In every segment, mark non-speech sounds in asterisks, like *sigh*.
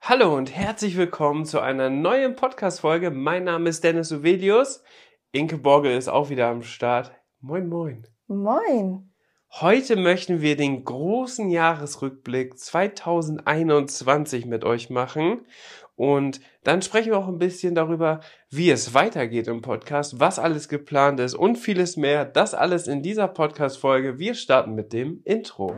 Hallo und herzlich willkommen zu einer neuen Podcast-Folge. Mein Name ist Dennis Uvelius. Inke Borgel ist auch wieder am Start. Moin, moin. Moin. Heute möchten wir den großen Jahresrückblick 2021 mit euch machen. Und dann sprechen wir auch ein bisschen darüber, wie es weitergeht im Podcast, was alles geplant ist und vieles mehr. Das alles in dieser Podcast-Folge. Wir starten mit dem Intro.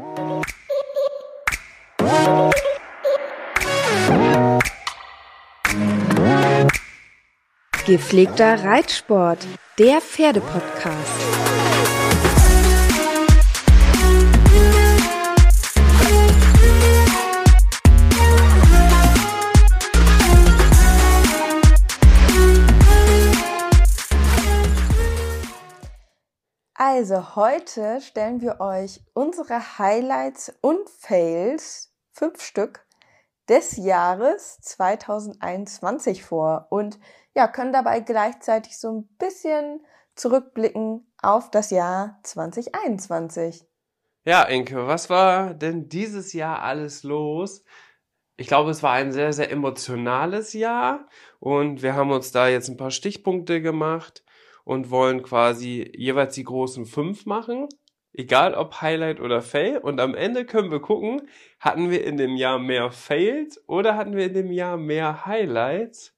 Gepflegter Reitsport, der Pferdepodcast. Also heute stellen wir euch unsere Highlights und Fails, fünf Stück, des Jahres 2021 vor und ja, können dabei gleichzeitig so ein bisschen zurückblicken auf das Jahr 2021. Ja, Inke, was war denn dieses Jahr alles los? Ich glaube, es war ein sehr, sehr emotionales Jahr und wir haben uns da jetzt ein paar Stichpunkte gemacht und wollen quasi jeweils die großen fünf machen. Egal ob Highlight oder Fail. Und am Ende können wir gucken, hatten wir in dem Jahr mehr Fails oder hatten wir in dem Jahr mehr Highlights?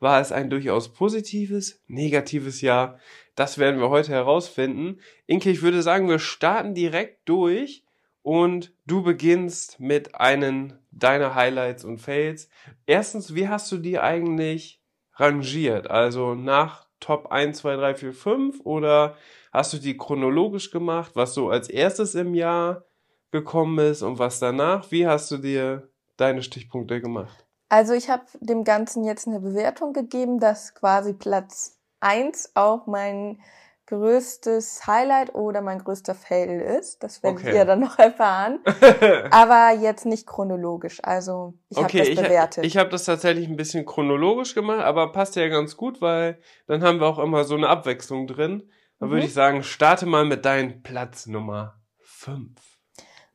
War es ein durchaus positives, negatives Jahr? Das werden wir heute herausfinden. Inke, ich würde sagen, wir starten direkt durch und du beginnst mit einem deiner Highlights und Fails. Erstens, wie hast du die eigentlich rangiert? Also nach Top 1, 2, 3, 4, 5 oder hast du die chronologisch gemacht, was so als erstes im Jahr gekommen ist und was danach? Wie hast du dir deine Stichpunkte gemacht? Also ich habe dem Ganzen jetzt eine Bewertung gegeben, dass quasi Platz 1 auch mein größtes Highlight oder mein größter Fail ist. Das werdet okay. ihr dann noch *laughs* erfahren. *laughs* Aber jetzt nicht chronologisch. Also ich okay, habe das bewertet. Ich, ich habe das tatsächlich ein bisschen chronologisch gemacht, aber passt ja ganz gut, weil dann haben wir auch immer so eine Abwechslung drin. Dann mhm. würde ich sagen, starte mal mit deinem Platz Nummer 5.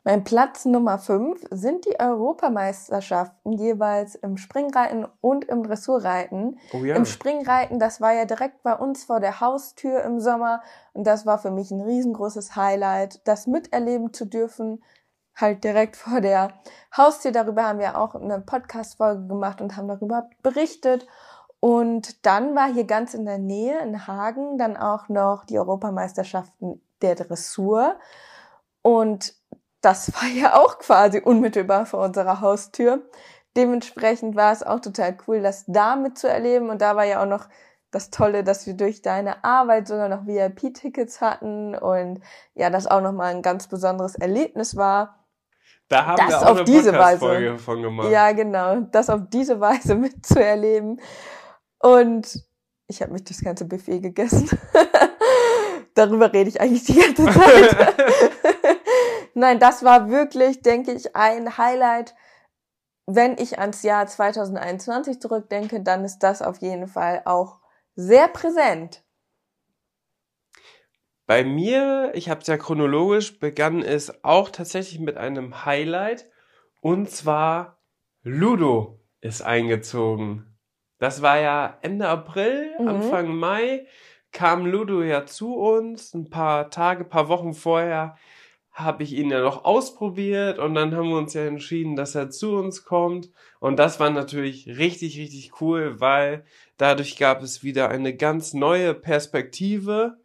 Mein Platz Nummer 5 sind die Europameisterschaften jeweils im Springreiten und im Dressurreiten. Oh ja. Im Springreiten, das war ja direkt bei uns vor der Haustür im Sommer und das war für mich ein riesengroßes Highlight, das miterleben zu dürfen, halt direkt vor der Haustür. Darüber haben wir auch eine Podcast-Folge gemacht und haben darüber berichtet. Und dann war hier ganz in der Nähe in Hagen dann auch noch die Europameisterschaften der Dressur. Und das war ja auch quasi unmittelbar vor unserer Haustür. Dementsprechend war es auch total cool, das da mitzuerleben. Und da war ja auch noch das Tolle, dass wir durch deine Arbeit sogar noch VIP-Tickets hatten und ja, das auch nochmal ein ganz besonderes Erlebnis war. Da haben das wir auch auf eine diese Weise von gemacht. Ja, genau, das auf diese Weise *laughs* mitzuerleben. Und ich habe mich das ganze Buffet gegessen. *laughs* Darüber rede ich eigentlich die ganze Zeit. *laughs* Nein, das war wirklich, denke ich, ein Highlight. Wenn ich ans Jahr 2021 zurückdenke, dann ist das auf jeden Fall auch sehr präsent. Bei mir, ich habe es ja chronologisch, begann es auch tatsächlich mit einem Highlight. Und zwar Ludo ist eingezogen. Das war ja Ende April, mhm. Anfang Mai kam Ludo ja zu uns, ein paar Tage, paar Wochen vorher habe ich ihn ja noch ausprobiert und dann haben wir uns ja entschieden, dass er zu uns kommt. Und das war natürlich richtig, richtig cool, weil dadurch gab es wieder eine ganz neue Perspektive.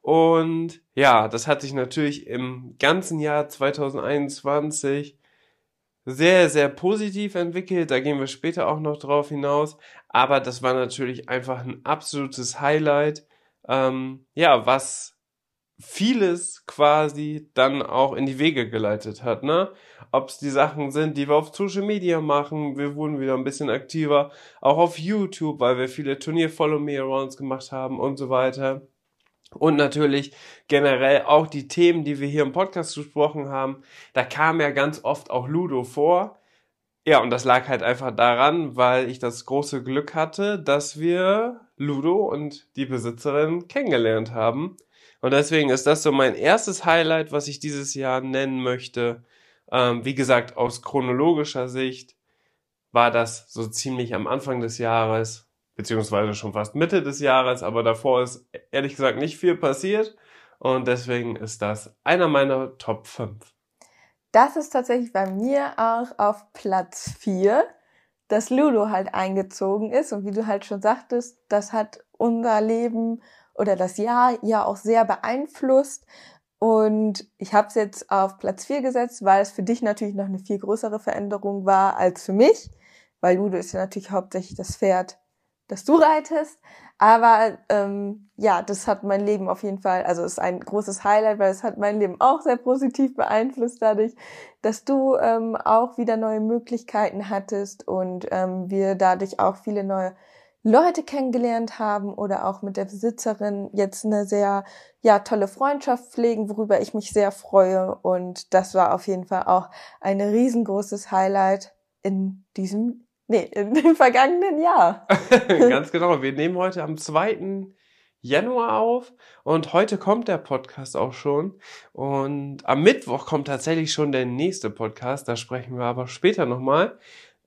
Und ja, das hat sich natürlich im ganzen Jahr 2021 sehr, sehr positiv entwickelt. Da gehen wir später auch noch drauf hinaus. Aber das war natürlich einfach ein absolutes Highlight. Ähm, ja, was vieles quasi dann auch in die Wege geleitet hat, ne? ob es die Sachen sind, die wir auf Social Media machen. Wir wurden wieder ein bisschen aktiver, auch auf YouTube, weil wir viele Turnier-Follow-Me-Arounds gemacht haben und so weiter. Und natürlich generell auch die Themen, die wir hier im Podcast besprochen haben. Da kam ja ganz oft auch Ludo vor. Ja, und das lag halt einfach daran, weil ich das große Glück hatte, dass wir Ludo und die Besitzerin kennengelernt haben. Und deswegen ist das so mein erstes Highlight, was ich dieses Jahr nennen möchte. Ähm, wie gesagt, aus chronologischer Sicht war das so ziemlich am Anfang des Jahres, beziehungsweise schon fast Mitte des Jahres, aber davor ist ehrlich gesagt nicht viel passiert. Und deswegen ist das einer meiner Top 5. Das ist tatsächlich bei mir auch auf Platz 4, dass Ludo halt eingezogen ist. Und wie du halt schon sagtest, das hat unser Leben oder das Jahr ja auch sehr beeinflusst. Und ich habe es jetzt auf Platz 4 gesetzt, weil es für dich natürlich noch eine viel größere Veränderung war als für mich, weil Ludo ist ja natürlich hauptsächlich das Pferd, das du reitest. Aber ähm, ja, das hat mein Leben auf jeden Fall, also ist ein großes Highlight, weil es hat mein Leben auch sehr positiv beeinflusst dadurch, dass du ähm, auch wieder neue Möglichkeiten hattest und ähm, wir dadurch auch viele neue Leute kennengelernt haben oder auch mit der Besitzerin jetzt eine sehr ja tolle Freundschaft pflegen, worüber ich mich sehr freue und das war auf jeden Fall auch ein riesengroßes Highlight in diesem nee, *laughs* in dem vergangenen Jahr. *laughs* *laughs* Ganz genau, wir nehmen heute am 2. Januar auf und heute kommt der Podcast auch schon und am Mittwoch kommt tatsächlich schon der nächste Podcast, da sprechen wir aber später nochmal,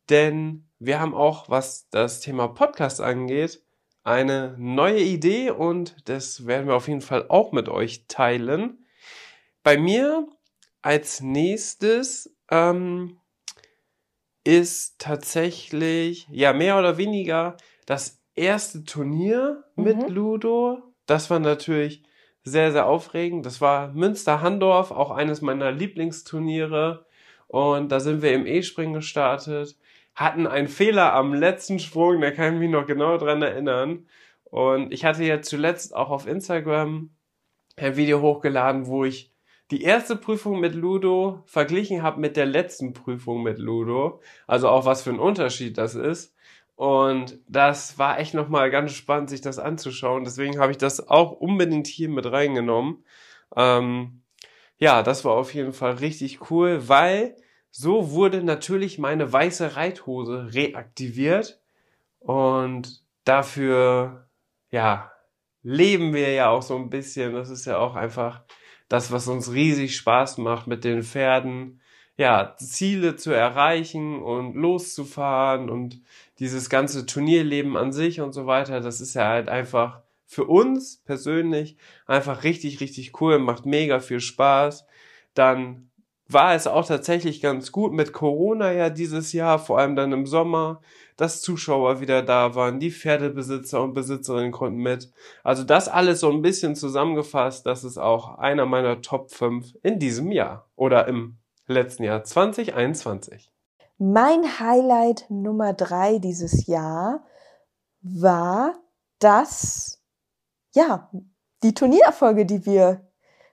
denn wir haben auch, was das Thema Podcast angeht, eine neue Idee und das werden wir auf jeden Fall auch mit euch teilen. Bei mir als nächstes ähm, ist tatsächlich, ja, mehr oder weniger das erste Turnier mit mhm. Ludo. Das war natürlich sehr, sehr aufregend. Das war Münster-Handorf, auch eines meiner Lieblingsturniere. Und da sind wir im E-Springen gestartet hatten einen Fehler am letzten Sprung, da kann ich mich noch genau dran erinnern. Und ich hatte ja zuletzt auch auf Instagram ein Video hochgeladen, wo ich die erste Prüfung mit Ludo verglichen habe mit der letzten Prüfung mit Ludo. Also auch was für ein Unterschied das ist. Und das war echt nochmal ganz spannend, sich das anzuschauen. Deswegen habe ich das auch unbedingt hier mit reingenommen. Ähm, ja, das war auf jeden Fall richtig cool, weil so wurde natürlich meine weiße Reithose reaktiviert und dafür, ja, leben wir ja auch so ein bisschen. Das ist ja auch einfach das, was uns riesig Spaß macht mit den Pferden. Ja, Ziele zu erreichen und loszufahren und dieses ganze Turnierleben an sich und so weiter. Das ist ja halt einfach für uns persönlich einfach richtig, richtig cool, macht mega viel Spaß. Dann war es auch tatsächlich ganz gut mit Corona ja dieses Jahr, vor allem dann im Sommer, dass Zuschauer wieder da waren, die Pferdebesitzer und Besitzerinnen konnten mit. Also das alles so ein bisschen zusammengefasst, das ist auch einer meiner Top 5 in diesem Jahr oder im letzten Jahr 2021. Mein Highlight Nummer 3 dieses Jahr war das, ja, die Turniererfolge, die wir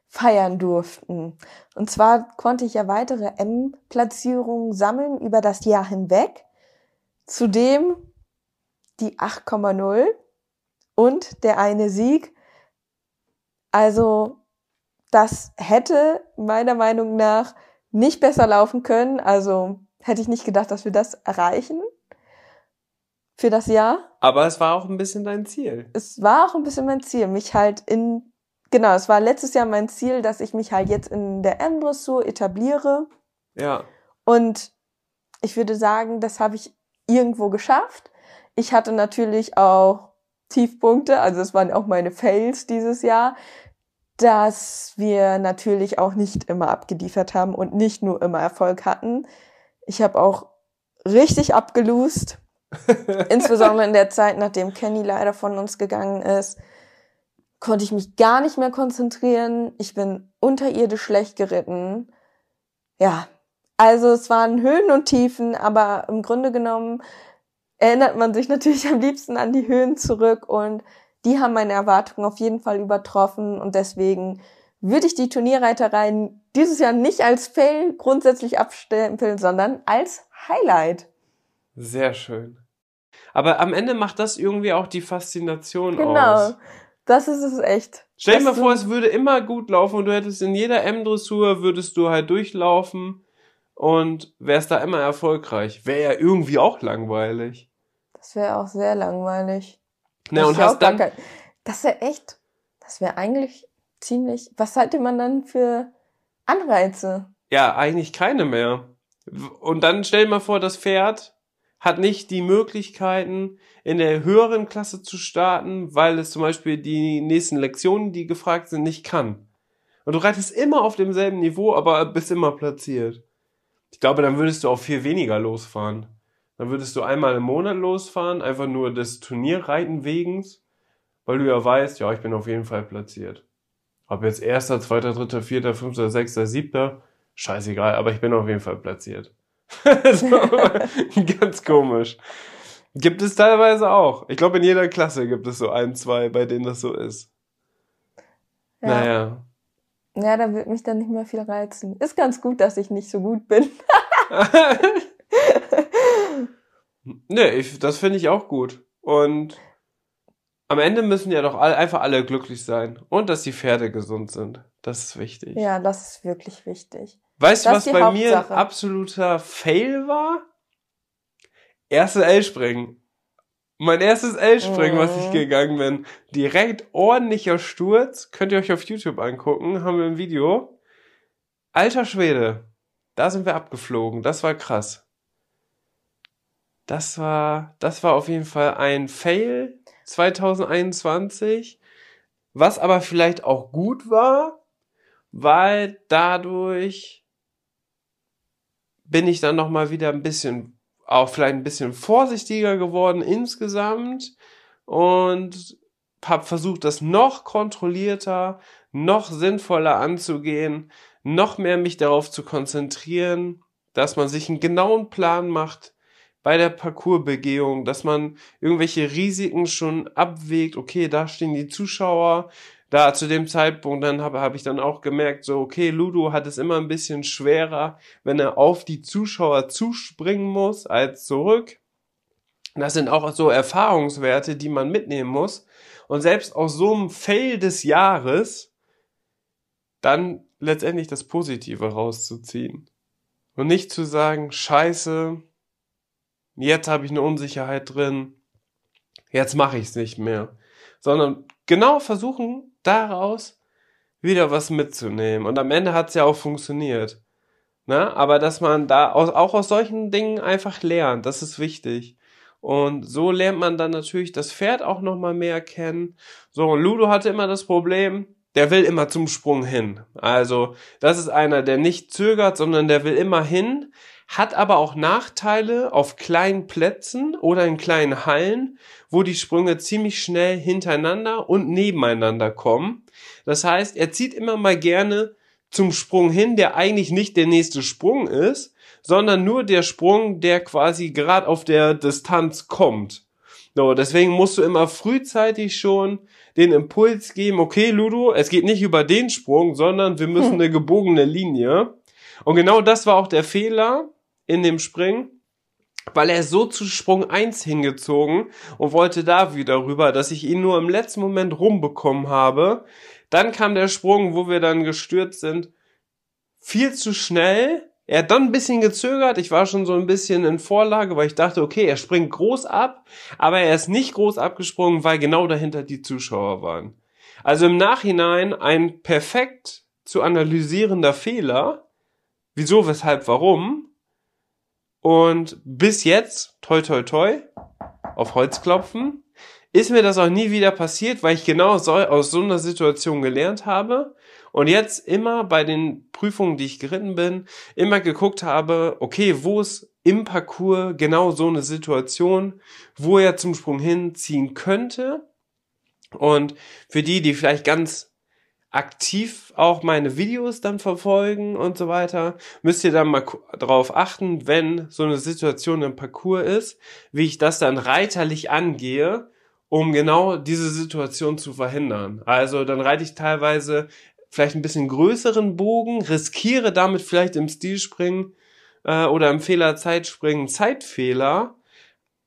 feiern durften. Und zwar konnte ich ja weitere M-Platzierungen sammeln über das Jahr hinweg. Zudem die 8,0 und der eine Sieg. Also das hätte meiner Meinung nach nicht besser laufen können. Also hätte ich nicht gedacht, dass wir das erreichen für das Jahr. Aber es war auch ein bisschen dein Ziel. Es war auch ein bisschen mein Ziel, mich halt in genau, es war letztes Jahr mein Ziel, dass ich mich halt jetzt in der M-Dressur etabliere. Ja. Und ich würde sagen, das habe ich irgendwo geschafft. Ich hatte natürlich auch Tiefpunkte, also es waren auch meine Fails dieses Jahr, dass wir natürlich auch nicht immer abgeliefert haben und nicht nur immer Erfolg hatten. Ich habe auch richtig abgelust, *laughs* insbesondere in der Zeit, nachdem Kenny leider von uns gegangen ist konnte ich mich gar nicht mehr konzentrieren. Ich bin unterirdisch schlecht geritten. Ja, also es waren Höhen und Tiefen, aber im Grunde genommen erinnert man sich *laughs* natürlich am liebsten an die Höhen zurück und die haben meine Erwartungen auf jeden Fall übertroffen und deswegen würde ich die Turnierreitereien dieses Jahr nicht als Fail grundsätzlich abstempeln, sondern als Highlight. Sehr schön. Aber am Ende macht das irgendwie auch die Faszination genau. aus. Genau. Das ist es echt. Stell dir mal vor, es würde immer gut laufen und du hättest in jeder M-Dressur würdest du halt durchlaufen und wärst da immer erfolgreich. Wäre ja irgendwie auch langweilig. Das wäre auch sehr langweilig. Na, und hast dann. Kein, das wäre echt, das wäre eigentlich ziemlich. Was hätte man dann für Anreize? Ja, eigentlich keine mehr. Und dann stell dir mal vor, das Pferd hat nicht die Möglichkeiten, in der höheren Klasse zu starten, weil es zum Beispiel die nächsten Lektionen, die gefragt sind, nicht kann. Und du reitest immer auf demselben Niveau, aber bist immer platziert. Ich glaube, dann würdest du auch viel weniger losfahren. Dann würdest du einmal im Monat losfahren, einfach nur des Turnierreiten wegens, weil du ja weißt, ja, ich bin auf jeden Fall platziert. Ob jetzt erster, zweiter, dritter, vierter, fünfter, sechster, siebter, scheißegal, aber ich bin auf jeden Fall platziert. *laughs* ganz komisch. Gibt es teilweise auch. Ich glaube, in jeder Klasse gibt es so ein, zwei, bei denen das so ist. Ja. Naja. Ja, da wird mich dann nicht mehr viel reizen. Ist ganz gut, dass ich nicht so gut bin. *laughs* nee, ich, das finde ich auch gut. Und am Ende müssen ja doch all, einfach alle glücklich sein. Und dass die Pferde gesund sind. Das ist wichtig. Ja, das ist wirklich wichtig. Weißt du, was bei Hauptsache. mir ein absoluter Fail war? Erste L-Springen. Mein erstes L-Springen, mhm. was ich mhm. gegangen bin. Direkt ordentlicher Sturz. Könnt ihr euch auf YouTube angucken. Haben wir ein Video. Alter Schwede. Da sind wir abgeflogen. Das war krass. Das war, das war auf jeden Fall ein Fail 2021. Was aber vielleicht auch gut war, weil dadurch bin ich dann noch mal wieder ein bisschen auch vielleicht ein bisschen vorsichtiger geworden insgesamt und habe versucht, das noch kontrollierter, noch sinnvoller anzugehen, noch mehr mich darauf zu konzentrieren, dass man sich einen genauen Plan macht bei der Parcoursbegehung, dass man irgendwelche Risiken schon abwägt, okay, da stehen die Zuschauer, da zu dem Zeitpunkt dann habe hab ich dann auch gemerkt, so, okay, Ludo hat es immer ein bisschen schwerer, wenn er auf die Zuschauer zuspringen muss, als zurück. Das sind auch so Erfahrungswerte, die man mitnehmen muss. Und selbst aus so einem Fail des Jahres dann letztendlich das Positive rauszuziehen. Und nicht zu sagen, scheiße, jetzt habe ich eine Unsicherheit drin, jetzt mache ich es nicht mehr. Sondern genau versuchen, daraus wieder was mitzunehmen. Und am Ende hat es ja auch funktioniert. Ne? Aber dass man da aus, auch aus solchen Dingen einfach lernt, das ist wichtig. Und so lernt man dann natürlich das Pferd auch nochmal mehr kennen. So, und Ludo hatte immer das Problem, der will immer zum Sprung hin. Also, das ist einer, der nicht zögert, sondern der will immer hin, hat aber auch Nachteile auf kleinen Plätzen oder in kleinen Hallen, wo die Sprünge ziemlich schnell hintereinander und nebeneinander kommen. Das heißt, er zieht immer mal gerne zum Sprung hin, der eigentlich nicht der nächste Sprung ist, sondern nur der Sprung, der quasi gerade auf der Distanz kommt. So, deswegen musst du immer frühzeitig schon den Impuls geben, okay, Ludo, es geht nicht über den Sprung, sondern wir müssen eine gebogene Linie. Und genau das war auch der Fehler, in dem Springen, weil er so zu Sprung 1 hingezogen und wollte da wieder rüber, dass ich ihn nur im letzten Moment rumbekommen habe. Dann kam der Sprung, wo wir dann gestürzt sind, viel zu schnell. Er hat dann ein bisschen gezögert. Ich war schon so ein bisschen in Vorlage, weil ich dachte, okay, er springt groß ab, aber er ist nicht groß abgesprungen, weil genau dahinter die Zuschauer waren. Also im Nachhinein ein perfekt zu analysierender Fehler. Wieso, weshalb, warum? Und bis jetzt, toi toi toi, auf Holz klopfen, ist mir das auch nie wieder passiert, weil ich genau so, aus so einer Situation gelernt habe und jetzt immer bei den Prüfungen, die ich geritten bin, immer geguckt habe, okay, wo ist im Parcours genau so eine Situation, wo er zum Sprung hinziehen könnte. Und für die, die vielleicht ganz aktiv auch meine Videos dann verfolgen und so weiter, müsst ihr dann mal darauf achten, wenn so eine Situation im Parcours ist, wie ich das dann reiterlich angehe, um genau diese Situation zu verhindern. Also dann reite ich teilweise vielleicht ein bisschen größeren Bogen, riskiere damit vielleicht im Stilspringen äh, oder im Fehler-Zeitspringen Zeitfehler,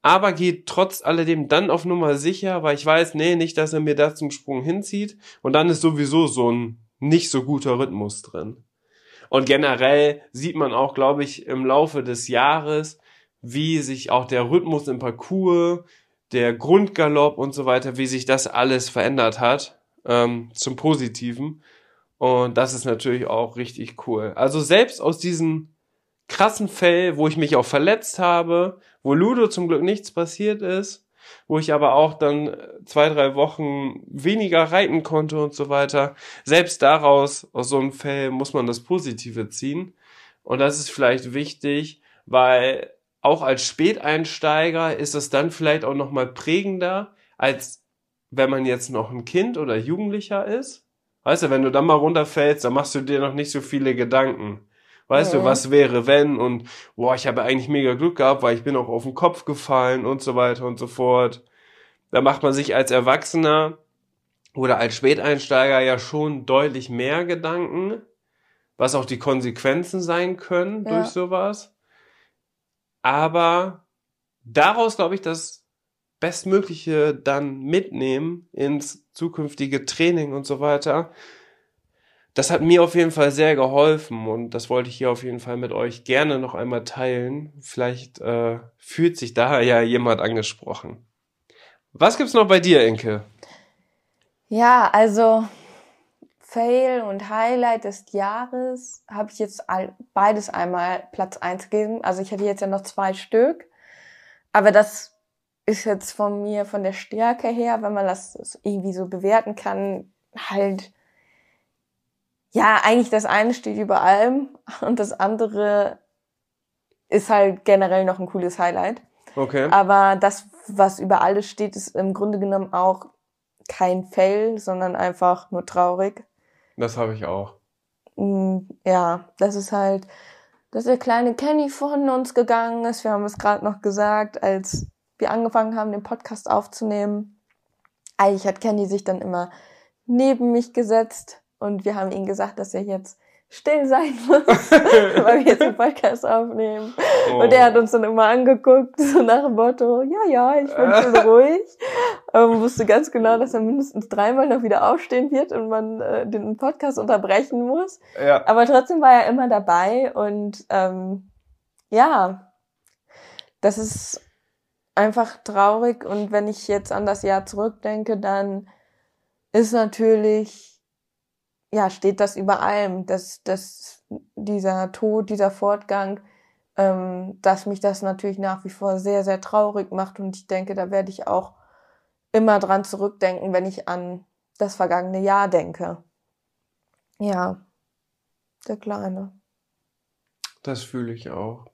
aber gehe trotz alledem dann auf Nummer sicher, weil ich weiß, nee, nicht, dass er mir da zum Sprung hinzieht und dann ist sowieso so ein nicht so guter Rhythmus drin. Und generell sieht man auch, glaube ich, im Laufe des Jahres, wie sich auch der Rhythmus im Parcours, der Grundgalopp und so weiter, wie sich das alles verändert hat ähm, zum Positiven. Und das ist natürlich auch richtig cool. Also selbst aus diesen krassen Fällen, wo ich mich auch verletzt habe, wo Ludo zum Glück nichts passiert ist, wo ich aber auch dann zwei, drei Wochen weniger reiten konnte und so weiter. Selbst daraus, aus so einem Fell, muss man das Positive ziehen. Und das ist vielleicht wichtig, weil auch als Späteinsteiger ist es dann vielleicht auch nochmal prägender, als wenn man jetzt noch ein Kind oder Jugendlicher ist. Weißt du, wenn du dann mal runterfällst, dann machst du dir noch nicht so viele Gedanken. Weißt ja. du, was wäre, wenn und boah, ich habe eigentlich mega Glück gehabt, weil ich bin auch auf den Kopf gefallen und so weiter und so fort. Da macht man sich als Erwachsener oder als Späteinsteiger ja schon deutlich mehr Gedanken, was auch die Konsequenzen sein können ja. durch sowas. Aber daraus, glaube ich, das Bestmögliche dann mitnehmen ins zukünftige Training und so weiter das hat mir auf jeden Fall sehr geholfen und das wollte ich hier auf jeden Fall mit euch gerne noch einmal teilen. Vielleicht äh, fühlt sich da ja jemand angesprochen. Was gibt's noch bei dir, Inke? Ja, also Fail und Highlight des Jahres habe ich jetzt beides einmal Platz eins gegeben. Also ich hatte jetzt ja noch zwei Stück, aber das ist jetzt von mir, von der Stärke her, wenn man das irgendwie so bewerten kann, halt ja, eigentlich das eine steht über allem und das andere ist halt generell noch ein cooles Highlight. Okay. Aber das, was über alles steht, ist im Grunde genommen auch kein Fail, sondern einfach nur traurig. Das habe ich auch. Mm, ja, das ist halt, dass der kleine Kenny von uns gegangen ist. Wir haben es gerade noch gesagt, als wir angefangen haben, den Podcast aufzunehmen. Eigentlich hat Kenny sich dann immer neben mich gesetzt und wir haben ihm gesagt, dass er jetzt still sein *laughs* muss, weil wir jetzt den Podcast aufnehmen. Oh. Und er hat uns dann immer angeguckt, so nach dem Motto, ja, ja, ich bin schon *laughs* ruhig. Aber man wusste ganz genau, dass er mindestens dreimal noch wieder aufstehen wird und man äh, den Podcast unterbrechen muss. Ja. Aber trotzdem war er immer dabei und ähm, ja, das ist einfach traurig. Und wenn ich jetzt an das Jahr zurückdenke, dann ist natürlich ja, steht das über allem, dass, dass dieser Tod, dieser Fortgang, ähm, dass mich das natürlich nach wie vor sehr, sehr traurig macht und ich denke, da werde ich auch immer dran zurückdenken, wenn ich an das vergangene Jahr denke. Ja, der Kleine. Das fühle ich auch.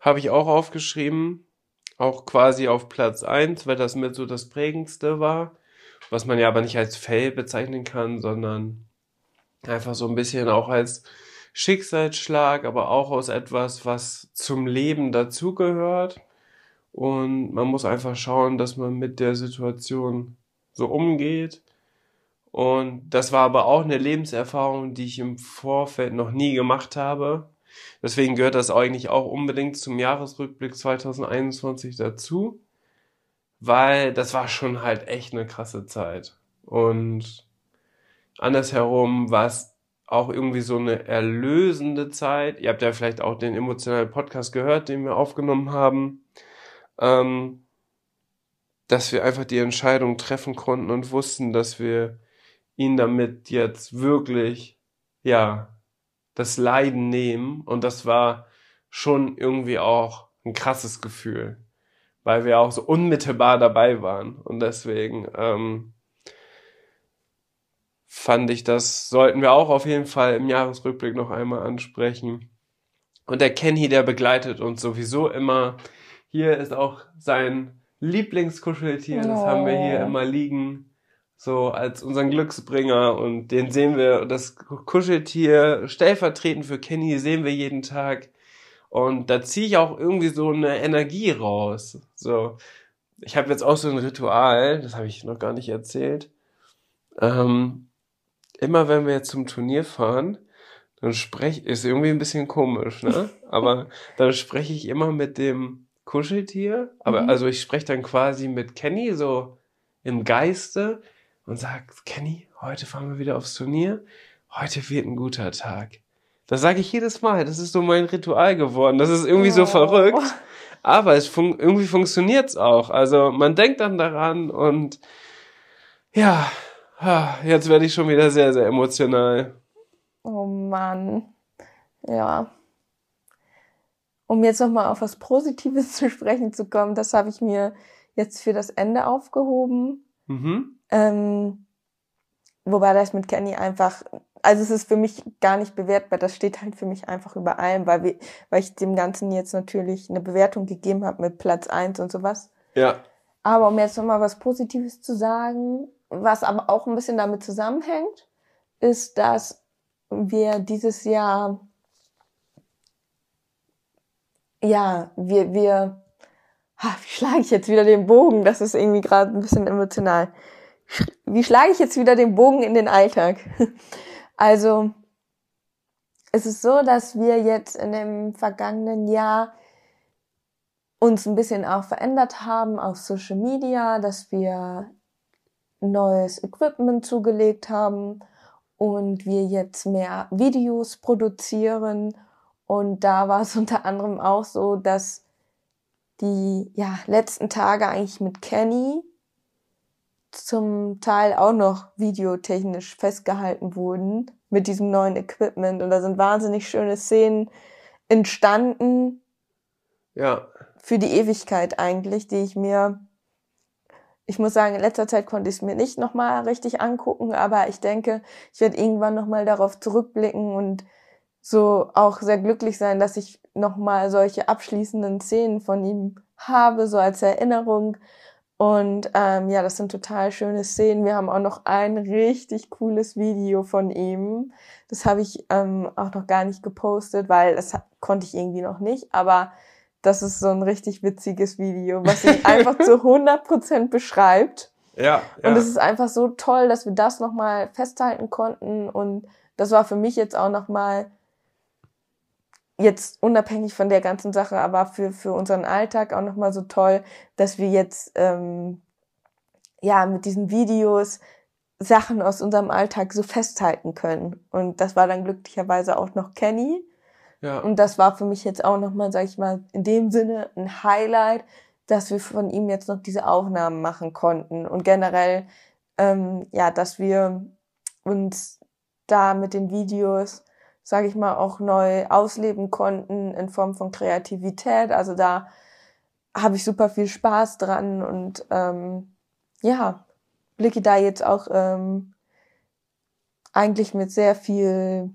Habe ich auch aufgeschrieben, auch quasi auf Platz eins, weil das mit so das prägendste war, was man ja aber nicht als Fell bezeichnen kann, sondern Einfach so ein bisschen auch als Schicksalsschlag, aber auch aus etwas, was zum Leben dazugehört. Und man muss einfach schauen, dass man mit der Situation so umgeht. Und das war aber auch eine Lebenserfahrung, die ich im Vorfeld noch nie gemacht habe. Deswegen gehört das eigentlich auch unbedingt zum Jahresrückblick 2021 dazu, weil das war schon halt echt eine krasse Zeit. Und andersherum war es auch irgendwie so eine erlösende Zeit. Ihr habt ja vielleicht auch den emotionalen Podcast gehört, den wir aufgenommen haben, ähm, dass wir einfach die Entscheidung treffen konnten und wussten, dass wir ihn damit jetzt wirklich, ja, das Leiden nehmen. Und das war schon irgendwie auch ein krasses Gefühl, weil wir auch so unmittelbar dabei waren. Und deswegen, ähm, fand ich, das sollten wir auch auf jeden Fall im Jahresrückblick noch einmal ansprechen. Und der Kenny, der begleitet uns sowieso immer. Hier ist auch sein Lieblingskuscheltier, das oh. haben wir hier oh. immer liegen, so als unseren Glücksbringer. Und den sehen wir, das Kuscheltier stellvertretend für Kenny sehen wir jeden Tag. Und da ziehe ich auch irgendwie so eine Energie raus. So, ich habe jetzt auch so ein Ritual, das habe ich noch gar nicht erzählt. Ähm, immer wenn wir jetzt zum Turnier fahren, dann spreche ist irgendwie ein bisschen komisch, ne? *laughs* Aber dann spreche ich immer mit dem Kuscheltier, aber mhm. also ich spreche dann quasi mit Kenny so im Geiste und sag Kenny, heute fahren wir wieder aufs Turnier. Heute wird ein guter Tag. Das sage ich jedes Mal. Das ist so mein Ritual geworden. Das ist irgendwie oh. so verrückt. Aber es fun irgendwie funktioniert's auch. Also man denkt dann daran und ja, jetzt werde ich schon wieder sehr, sehr emotional. Oh Mann. Ja. Um jetzt nochmal auf was Positives *laughs* zu sprechen zu kommen, das habe ich mir jetzt für das Ende aufgehoben. Mhm. Ähm, wobei das mit Kenny einfach, also es ist für mich gar nicht bewertbar, das steht halt für mich einfach über allem, weil, wir, weil ich dem Ganzen jetzt natürlich eine Bewertung gegeben habe mit Platz eins und sowas. Ja. Aber um jetzt nochmal was Positives zu sagen, was aber auch ein bisschen damit zusammenhängt, ist, dass wir dieses Jahr, ja, wir, wir, ha, wie schlage ich jetzt wieder den Bogen? Das ist irgendwie gerade ein bisschen emotional. Wie schlage ich jetzt wieder den Bogen in den Alltag? *laughs* Also, es ist so, dass wir jetzt in dem vergangenen Jahr uns ein bisschen auch verändert haben auf Social Media, dass wir neues Equipment zugelegt haben und wir jetzt mehr Videos produzieren. Und da war es *laughs* unter anderem auch so, dass die ja, letzten Tage eigentlich mit Kenny zum Teil auch noch videotechnisch festgehalten wurden mit diesem neuen Equipment. Und da sind wahnsinnig schöne Szenen entstanden. Ja. Für die Ewigkeit eigentlich, die ich mir ich muss sagen, in letzter Zeit konnte ich es mir nicht nochmal richtig angucken, aber ich denke, ich werde irgendwann nochmal darauf zurückblicken und so auch sehr glücklich sein, dass ich nochmal solche abschließenden Szenen von ihm habe, so als Erinnerung. Und ähm, ja, das sind total schöne Szenen. Wir haben auch noch ein richtig cooles Video von ihm. Das habe ich ähm, auch noch gar nicht gepostet, weil das konnte ich irgendwie noch nicht. Aber das ist so ein richtig witziges Video, was ihn *laughs* einfach zu 100% beschreibt. Ja, ja. Und es ist einfach so toll, dass wir das nochmal festhalten konnten. Und das war für mich jetzt auch nochmal, jetzt unabhängig von der ganzen Sache, aber für, für unseren Alltag auch nochmal so toll, dass wir jetzt ähm, ja mit diesen Videos Sachen aus unserem Alltag so festhalten können. Und das war dann glücklicherweise auch noch Kenny, ja. Und das war für mich jetzt auch nochmal, sag ich mal, in dem Sinne ein Highlight, dass wir von ihm jetzt noch diese Aufnahmen machen konnten und generell, ähm, ja, dass wir uns da mit den Videos, sage ich mal, auch neu ausleben konnten in Form von Kreativität. Also da habe ich super viel Spaß dran und ähm, ja, blicke da jetzt auch ähm, eigentlich mit sehr viel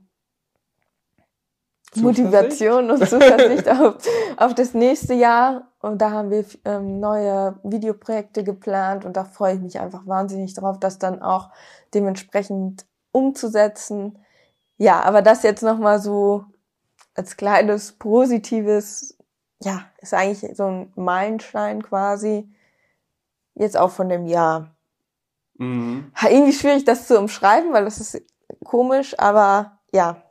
Motivation und Zuversicht *laughs* auf, auf das nächste Jahr. Und da haben wir ähm, neue Videoprojekte geplant und da freue ich mich einfach wahnsinnig drauf, das dann auch dementsprechend umzusetzen. Ja, aber das jetzt nochmal so als kleines positives, ja, ist eigentlich so ein Meilenstein quasi. Jetzt auch von dem Jahr. Mhm. Irgendwie schwierig, das zu umschreiben, weil das ist komisch, aber ja,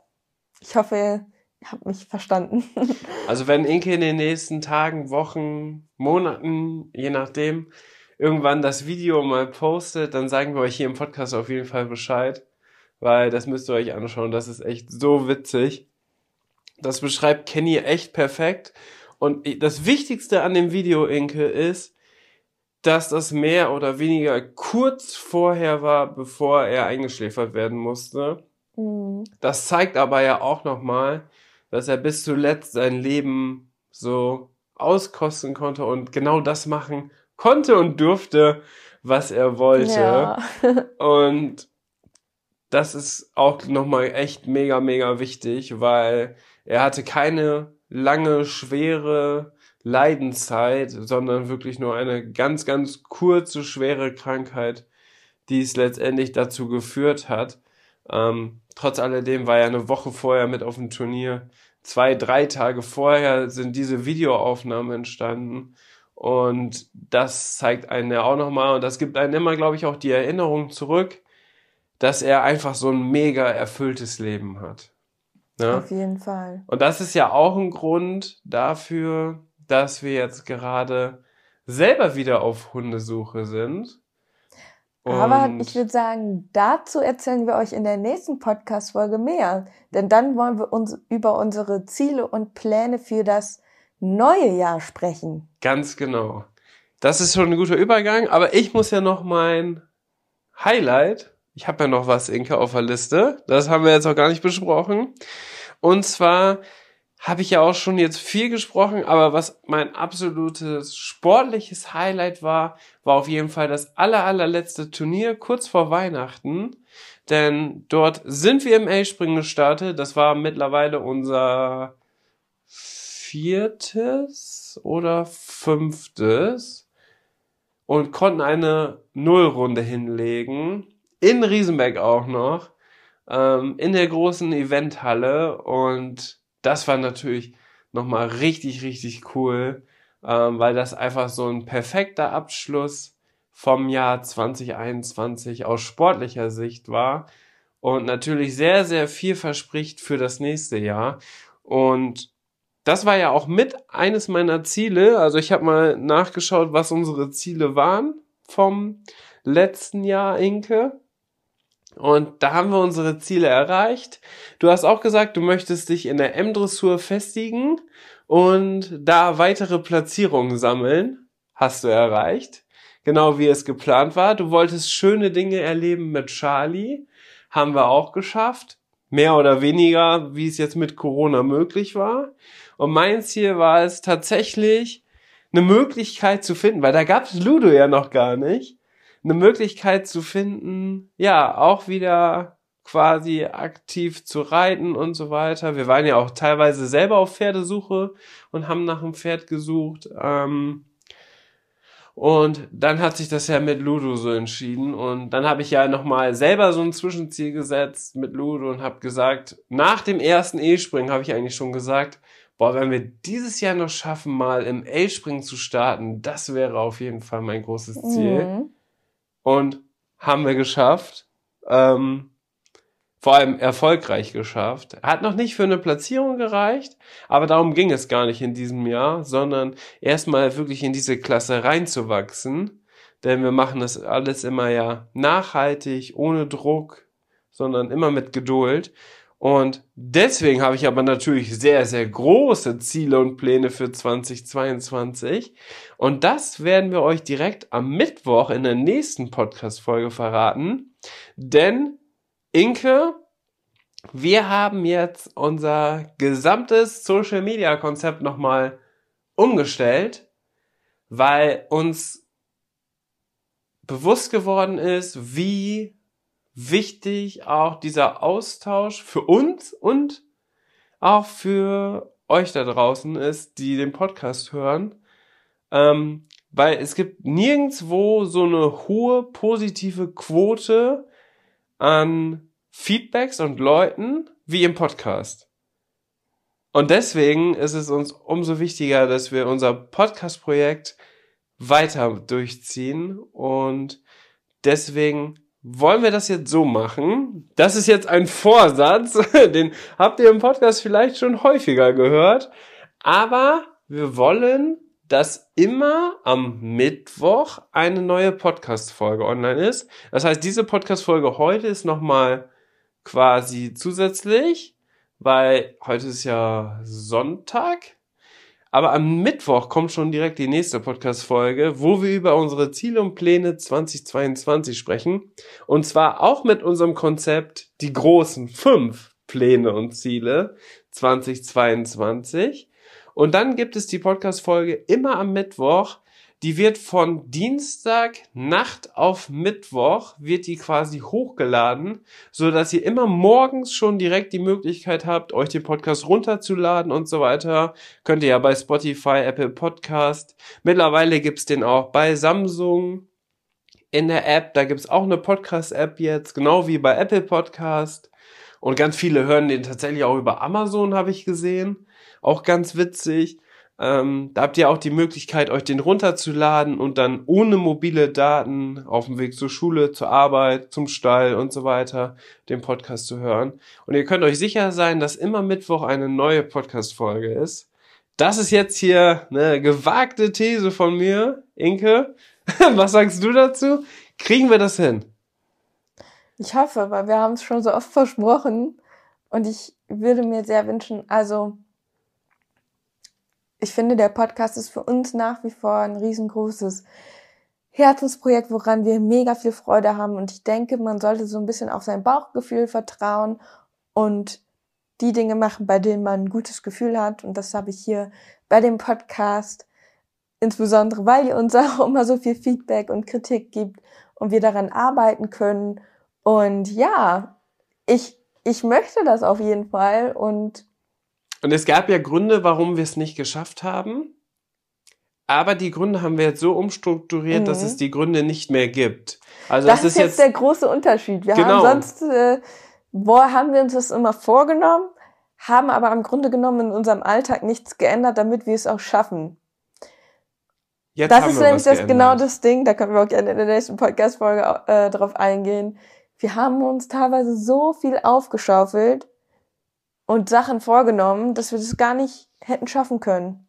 ich hoffe, habe mich verstanden. *laughs* also wenn Inke in den nächsten Tagen, Wochen, Monaten, je nachdem, irgendwann das Video mal postet, dann sagen wir euch hier im Podcast auf jeden Fall Bescheid, weil das müsst ihr euch anschauen. Das ist echt so witzig. Das beschreibt Kenny echt perfekt. Und das Wichtigste an dem Video, Inke, ist, dass das mehr oder weniger kurz vorher war, bevor er eingeschläfert werden musste. Mhm. Das zeigt aber ja auch nochmal, dass er bis zuletzt sein Leben so auskosten konnte und genau das machen konnte und durfte, was er wollte. Ja. *laughs* *laughs* und das ist auch nochmal echt mega, mega wichtig, weil er hatte keine lange, schwere Leidenszeit, sondern wirklich nur eine ganz, ganz kurze, schwere Krankheit, die es letztendlich dazu geführt hat, ähm, trotz alledem war er eine Woche vorher mit auf dem Turnier. Zwei, drei Tage vorher sind diese Videoaufnahmen entstanden. Und das zeigt einen ja auch nochmal, und das gibt einen immer, glaube ich, auch die Erinnerung zurück, dass er einfach so ein mega erfülltes Leben hat. Ja? Auf jeden Fall. Und das ist ja auch ein Grund dafür, dass wir jetzt gerade selber wieder auf Hundesuche sind. Und Aber ich würde sagen, dazu erzählen wir euch in der nächsten Podcast-Folge mehr. Denn dann wollen wir uns über unsere Ziele und Pläne für das neue Jahr sprechen. Ganz genau. Das ist schon ein guter Übergang, aber ich muss ja noch mein Highlight, ich habe ja noch was, Inke, auf der Liste, das haben wir jetzt auch gar nicht besprochen. Und zwar habe ich ja auch schon jetzt viel gesprochen, aber was mein absolutes sportliches Highlight war, war auf jeden Fall das aller, allerletzte Turnier kurz vor Weihnachten. Denn dort sind wir im A-Springen gestartet. Das war mittlerweile unser viertes oder fünftes und konnten eine Nullrunde hinlegen. In Riesenberg auch noch. Ähm, in der großen Eventhalle. Und das war natürlich nochmal richtig, richtig cool, ähm, weil das einfach so ein perfekter Abschluss vom Jahr 2021 aus sportlicher Sicht war und natürlich sehr, sehr viel verspricht für das nächste Jahr. Und das war ja auch mit eines meiner Ziele. Also ich habe mal nachgeschaut, was unsere Ziele waren vom letzten Jahr, Inke. Und da haben wir unsere Ziele erreicht. Du hast auch gesagt, du möchtest dich in der M-Dressur festigen und da weitere Platzierungen sammeln. Hast du erreicht. Genau wie es geplant war. Du wolltest schöne Dinge erleben mit Charlie. Haben wir auch geschafft. Mehr oder weniger, wie es jetzt mit Corona möglich war. Und mein Ziel war es tatsächlich, eine Möglichkeit zu finden, weil da gab es Ludo ja noch gar nicht, eine Möglichkeit zu finden, ja, auch wieder quasi aktiv zu reiten und so weiter. Wir waren ja auch teilweise selber auf Pferdesuche und haben nach einem Pferd gesucht. Ähm, und dann hat sich das ja mit Ludo so entschieden. Und dann habe ich ja nochmal selber so ein Zwischenziel gesetzt mit Ludo und habe gesagt, nach dem ersten E-Springen habe ich eigentlich schon gesagt, boah, wenn wir dieses Jahr noch schaffen, mal im A-Springen zu starten, das wäre auf jeden Fall mein großes Ziel. Mhm. Und haben wir geschafft. Ähm, vor allem erfolgreich geschafft. Hat noch nicht für eine Platzierung gereicht, aber darum ging es gar nicht in diesem Jahr, sondern erstmal wirklich in diese Klasse reinzuwachsen. Denn wir machen das alles immer ja nachhaltig, ohne Druck, sondern immer mit Geduld. Und deswegen habe ich aber natürlich sehr, sehr große Ziele und Pläne für 2022. Und das werden wir euch direkt am Mittwoch in der nächsten Podcast-Folge verraten. Denn Inke, wir haben jetzt unser gesamtes Social-Media-Konzept nochmal umgestellt, weil uns bewusst geworden ist, wie wichtig auch dieser Austausch für uns und auch für euch da draußen ist, die den Podcast hören. Ähm, weil es gibt nirgendwo so eine hohe positive Quote an Feedbacks und Leuten wie im Podcast. Und deswegen ist es uns umso wichtiger, dass wir unser Podcast-Projekt weiter durchziehen und deswegen wollen wir das jetzt so machen? Das ist jetzt ein Vorsatz, *laughs* den habt ihr im Podcast vielleicht schon häufiger gehört, aber wir wollen, dass immer am Mittwoch eine neue Podcast-Folge online ist. Das heißt, diese Podcast-Folge heute ist nochmal quasi zusätzlich, weil heute ist ja Sonntag. Aber am Mittwoch kommt schon direkt die nächste Podcast-Folge, wo wir über unsere Ziele und Pläne 2022 sprechen. Und zwar auch mit unserem Konzept die großen fünf Pläne und Ziele 2022. Und dann gibt es die Podcast-Folge immer am Mittwoch, die wird von Dienstag Nacht auf Mittwoch wird die quasi hochgeladen, so dass ihr immer morgens schon direkt die Möglichkeit habt, euch den Podcast runterzuladen und so weiter. Könnt ihr ja bei Spotify, Apple Podcast. Mittlerweile gibt's den auch bei Samsung in der App. Da gibt's auch eine Podcast-App jetzt, genau wie bei Apple Podcast. Und ganz viele hören den tatsächlich auch über Amazon, habe ich gesehen. Auch ganz witzig. Ähm, da habt ihr auch die Möglichkeit, euch den runterzuladen und dann ohne mobile Daten auf dem Weg zur Schule, zur Arbeit, zum Stall und so weiter den Podcast zu hören. Und ihr könnt euch sicher sein, dass immer Mittwoch eine neue Podcast-Folge ist. Das ist jetzt hier eine gewagte These von mir, Inke. *laughs* Was sagst du dazu? Kriegen wir das hin? Ich hoffe, weil wir haben es schon so oft versprochen und ich würde mir sehr wünschen, also ich finde, der Podcast ist für uns nach wie vor ein riesengroßes Herzensprojekt, woran wir mega viel Freude haben. Und ich denke, man sollte so ein bisschen auf sein Bauchgefühl vertrauen und die Dinge machen, bei denen man ein gutes Gefühl hat. Und das habe ich hier bei dem Podcast, insbesondere weil ihr uns *laughs* auch immer so viel Feedback und Kritik gibt und wir daran arbeiten können. Und ja, ich, ich möchte das auf jeden Fall und und es gab ja Gründe, warum wir es nicht geschafft haben. Aber die Gründe haben wir jetzt so umstrukturiert, mhm. dass es die Gründe nicht mehr gibt. Also das, ist jetzt, jetzt der große Unterschied. Wir genau. haben sonst, äh, boah, haben wir uns das immer vorgenommen, haben aber im Grunde genommen in unserem Alltag nichts geändert, damit wir es auch schaffen. Jetzt das ist nämlich das genau das Ding, da können wir auch gerne in der nächsten Podcast-Folge äh, drauf eingehen. Wir haben uns teilweise so viel aufgeschaufelt, und Sachen vorgenommen, dass wir das gar nicht hätten schaffen können.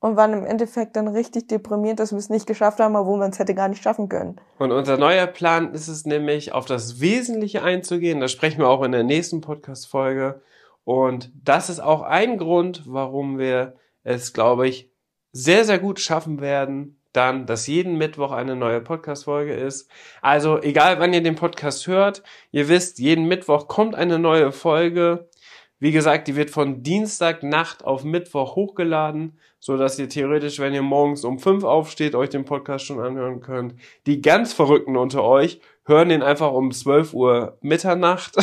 Und waren im Endeffekt dann richtig deprimiert, dass wir es nicht geschafft haben, obwohl man es hätte gar nicht schaffen können. Und unser neuer Plan ist es nämlich, auf das Wesentliche einzugehen. Da sprechen wir auch in der nächsten Podcast-Folge. Und das ist auch ein Grund, warum wir es, glaube ich, sehr, sehr gut schaffen werden, dann, dass jeden Mittwoch eine neue Podcast-Folge ist. Also, egal wann ihr den Podcast hört, ihr wisst, jeden Mittwoch kommt eine neue Folge. Wie gesagt, die wird von Dienstagnacht auf Mittwoch hochgeladen, so dass ihr theoretisch, wenn ihr morgens um fünf aufsteht, euch den Podcast schon anhören könnt. Die ganz Verrückten unter euch hören den einfach um 12 Uhr Mitternacht.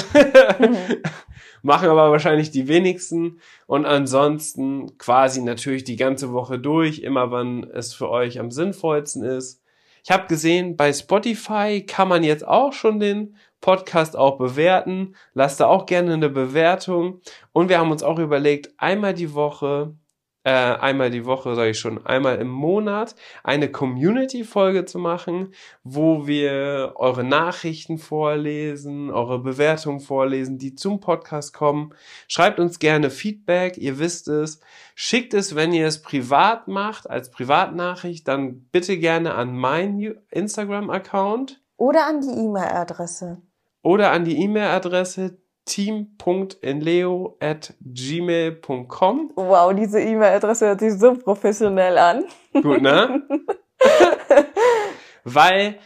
Mhm. *laughs* Machen aber wahrscheinlich die wenigsten. Und ansonsten quasi natürlich die ganze Woche durch, immer wann es für euch am sinnvollsten ist. Ich habe gesehen, bei Spotify kann man jetzt auch schon den Podcast auch bewerten. Lasst da auch gerne eine Bewertung. Und wir haben uns auch überlegt, einmal die Woche, äh, einmal die Woche, sage ich schon, einmal im Monat eine Community-Folge zu machen, wo wir eure Nachrichten vorlesen, eure Bewertungen vorlesen, die zum Podcast kommen. Schreibt uns gerne Feedback, ihr wisst es. Schickt es, wenn ihr es privat macht, als Privatnachricht, dann bitte gerne an meinen Instagram-Account. Oder an die E-Mail-Adresse oder an die E-Mail-Adresse team.enleo@gmail.com. Wow, diese E-Mail-Adresse hört sich so professionell an. Gut, ne? *laughs* weil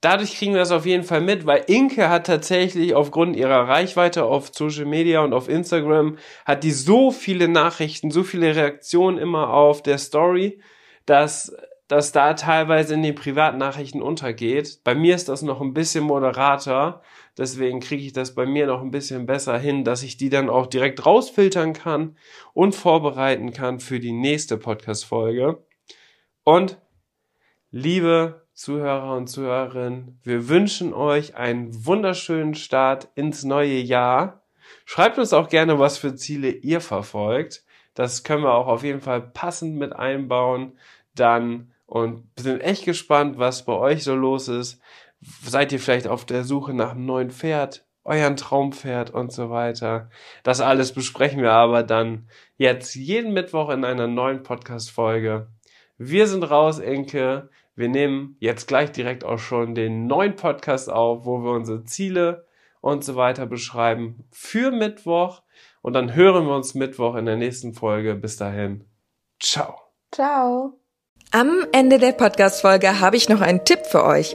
dadurch kriegen wir das auf jeden Fall mit, weil Inke hat tatsächlich aufgrund ihrer Reichweite auf Social Media und auf Instagram hat die so viele Nachrichten, so viele Reaktionen immer auf der Story, dass das da teilweise in den Privatnachrichten untergeht. Bei mir ist das noch ein bisschen moderater. Deswegen kriege ich das bei mir noch ein bisschen besser hin, dass ich die dann auch direkt rausfiltern kann und vorbereiten kann für die nächste Podcast-Folge. Und liebe Zuhörer und Zuhörerinnen, wir wünschen euch einen wunderschönen Start ins neue Jahr. Schreibt uns auch gerne, was für Ziele ihr verfolgt. Das können wir auch auf jeden Fall passend mit einbauen. Dann und sind echt gespannt, was bei euch so los ist seid ihr vielleicht auf der Suche nach einem neuen Pferd, euren Traumpferd und so weiter. Das alles besprechen wir aber dann jetzt jeden Mittwoch in einer neuen Podcast-Folge. Wir sind raus, Enke. Wir nehmen jetzt gleich direkt auch schon den neuen Podcast auf, wo wir unsere Ziele und so weiter beschreiben für Mittwoch. Und dann hören wir uns Mittwoch in der nächsten Folge. Bis dahin. Ciao. Ciao. Am Ende der Podcast-Folge habe ich noch einen Tipp für euch.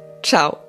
ciao.